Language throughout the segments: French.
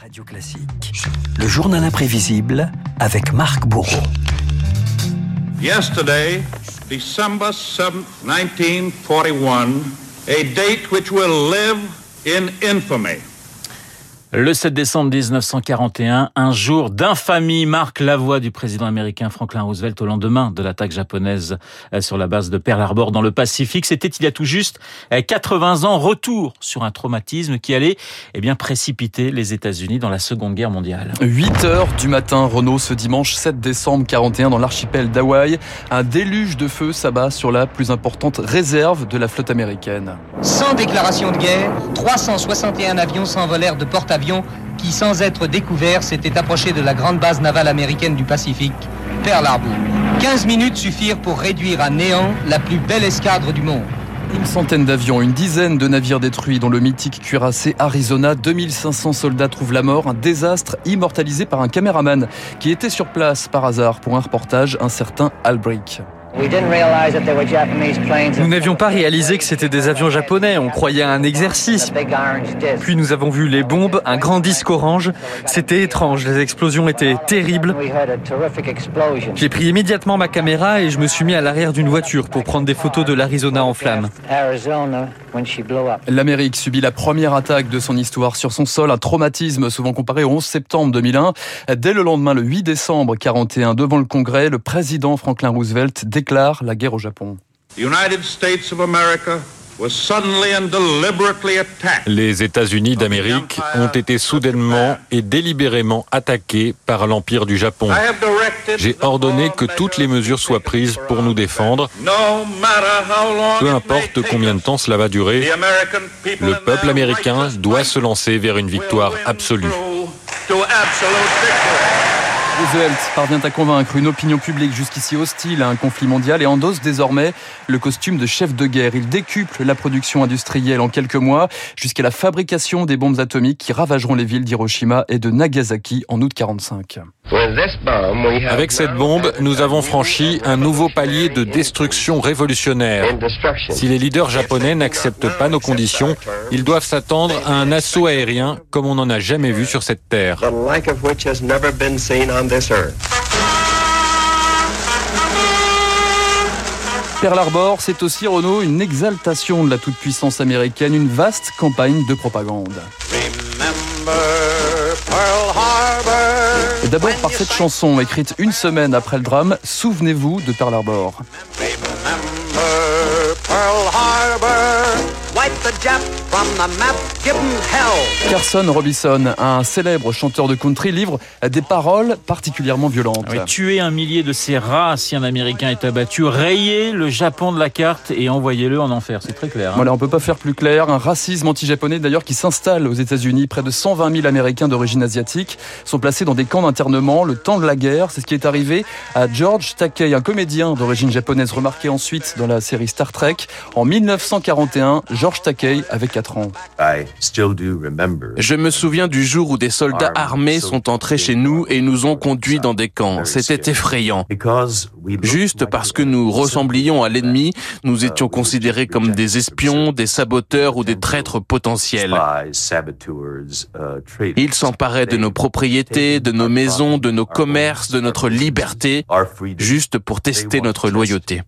Radio Classique. Le journal imprévisible avec Marc Bourreau. Yesterday, December 7, 1941, a date which will live in infamy. Le 7 décembre 1941, un jour d'infamie marque la voix du président américain Franklin Roosevelt au lendemain de l'attaque japonaise euh, sur la base de Pearl Harbor dans le Pacifique. C'était il y a tout juste 80 euh, ans, retour sur un traumatisme qui allait eh bien, précipiter les États-Unis dans la Seconde Guerre mondiale. 8 heures du matin, Renault, ce dimanche 7 décembre 41 dans l'archipel d'Hawaï. Un déluge de feu s'abat sur la plus importante réserve de la flotte américaine. Sans déclaration de guerre, 361 avions s'envolèrent de porte qui, sans être découvert, s'était approché de la grande base navale américaine du Pacifique, Pearl Harbor. 15 minutes suffirent pour réduire à néant la plus belle escadre du monde. Une centaine d'avions, une dizaine de navires détruits dont le mythique cuirassé Arizona. 2500 soldats trouvent la mort. Un désastre immortalisé par un caméraman qui était sur place par hasard pour un reportage, un certain Albrecht. Nous n'avions pas réalisé que c'était des avions japonais, on croyait à un exercice. Puis nous avons vu les bombes, un grand disque orange. C'était étrange, les explosions étaient terribles. J'ai pris immédiatement ma caméra et je me suis mis à l'arrière d'une voiture pour prendre des photos de l'Arizona en flammes. L'Amérique subit la première attaque de son histoire sur son sol, un traumatisme souvent comparé au 11 septembre 2001. Dès le lendemain, le 8 décembre 41, devant le Congrès, le président Franklin Roosevelt déclare la guerre au Japon. Les États-Unis d'Amérique ont été soudainement et délibérément attaqués par l'Empire du Japon. J'ai ordonné que toutes les mesures soient prises pour nous défendre. Peu importe combien de temps cela va durer, le peuple américain doit se lancer vers une victoire absolue. Roosevelt parvient à convaincre une opinion publique jusqu'ici hostile à un conflit mondial et endosse désormais le costume de chef de guerre. Il décuple la production industrielle en quelques mois jusqu'à la fabrication des bombes atomiques qui ravageront les villes d'Hiroshima et de Nagasaki en août 45. Avec cette bombe, nous avons franchi un nouveau palier de destruction révolutionnaire. Si les leaders japonais n'acceptent pas nos conditions, ils doivent s'attendre à un assaut aérien comme on n'en a jamais vu sur cette terre. Pearl Harbor, c'est aussi, Renault, une exaltation de la toute-puissance américaine, une vaste campagne de propagande. D'abord par cette chanson écrite une semaine après le drame, Souvenez-vous de Pearl Harbor. Carson Robinson, un célèbre chanteur de country, livre des paroles particulièrement violentes. tuer un millier de ces rats si un Américain est abattu, rayer le Japon de la carte et envoyer-le en enfer. C'est très clair. Hein. Voilà, on peut pas faire plus clair. Un racisme anti-japonais d'ailleurs qui s'installe aux États-Unis. Près de 120 000 Américains d'origine asiatique sont placés dans des camps d'internement le temps de la guerre. C'est ce qui est arrivé à George Takei, un comédien d'origine japonaise remarqué ensuite dans la série Star Trek. En 1941, George Takei avait 4 ans. Je me souviens du jour où des soldats armés sont entrés chez nous et nous ont conduits dans des camps. C'était effrayant. Juste parce que nous ressemblions à l'ennemi, nous étions considérés comme des espions, des saboteurs ou des traîtres potentiels. Ils s'emparaient de nos propriétés, de nos maisons, de nos commerces, de notre liberté, juste pour tester notre loyauté.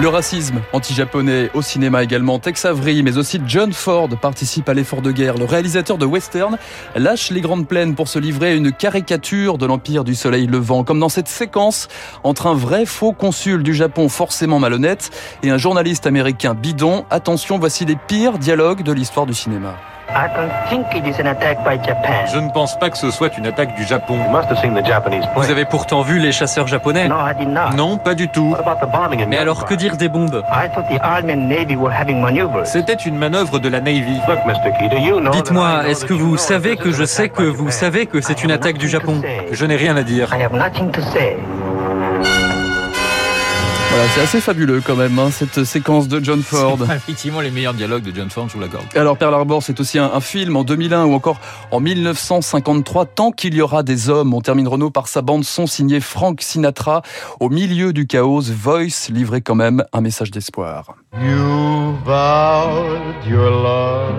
Le racisme anti-japonais au cinéma également. Tex Avery, mais aussi John Ford participe à l'effort de guerre. Le réalisateur de western lâche les grandes plaines pour se livrer à une caricature de l'empire du soleil levant, comme dans cette séquence entre un vrai faux consul du Japon forcément malhonnête et un journaliste américain bidon. Attention, voici les pires dialogues de l'histoire du cinéma. Je ne pense pas que ce soit une attaque du Japon. Vous avez pourtant vu les chasseurs japonais. Non, pas du tout. Mais alors que dire des bombes? C'était une manœuvre de la Navy. Dites-moi, est-ce que vous savez que je sais que vous savez que c'est une attaque du Japon. Je n'ai rien à dire. Voilà, c'est assez fabuleux quand même, hein, cette séquence de John Ford. Effectivement, les meilleurs dialogues de John Ford, je vous l'accorde. Alors, Pearl Harbor, c'est aussi un, film en 2001 ou encore en 1953. Tant qu'il y aura des hommes, on termine Renault par sa bande son signée Frank Sinatra. Au milieu du chaos, Voice livrait quand même un message d'espoir. You vowed your love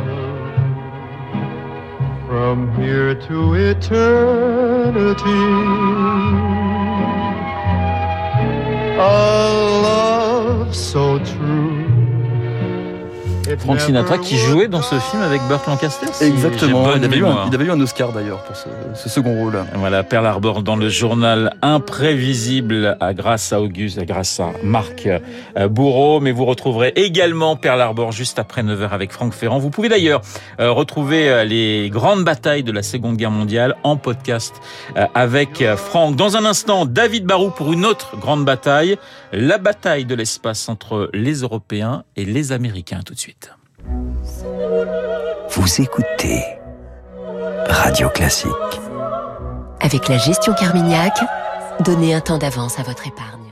from here to eternity. So true. Frank Sinatra qui jouait dans ce film avec Burt Lancaster. Exactement. Il avait, eu un, il avait, eu un, Oscar d'ailleurs pour ce, ce, second rôle. Voilà, Pearl Harbor dans le journal imprévisible à, grâce à Auguste, grâce à Marc euh, Bourreau. Mais vous retrouverez également Pearl Harbor juste après 9h avec Franck Ferrand. Vous pouvez d'ailleurs euh, retrouver euh, les grandes batailles de la Seconde Guerre mondiale en podcast avec Franck. Dans un instant, David Barou pour une autre grande bataille, la bataille de l'espace entre les Européens et les Américains. Tout de suite. Vous écoutez Radio Classique. Avec la gestion Carmignac, donnez un temps d'avance à votre épargne.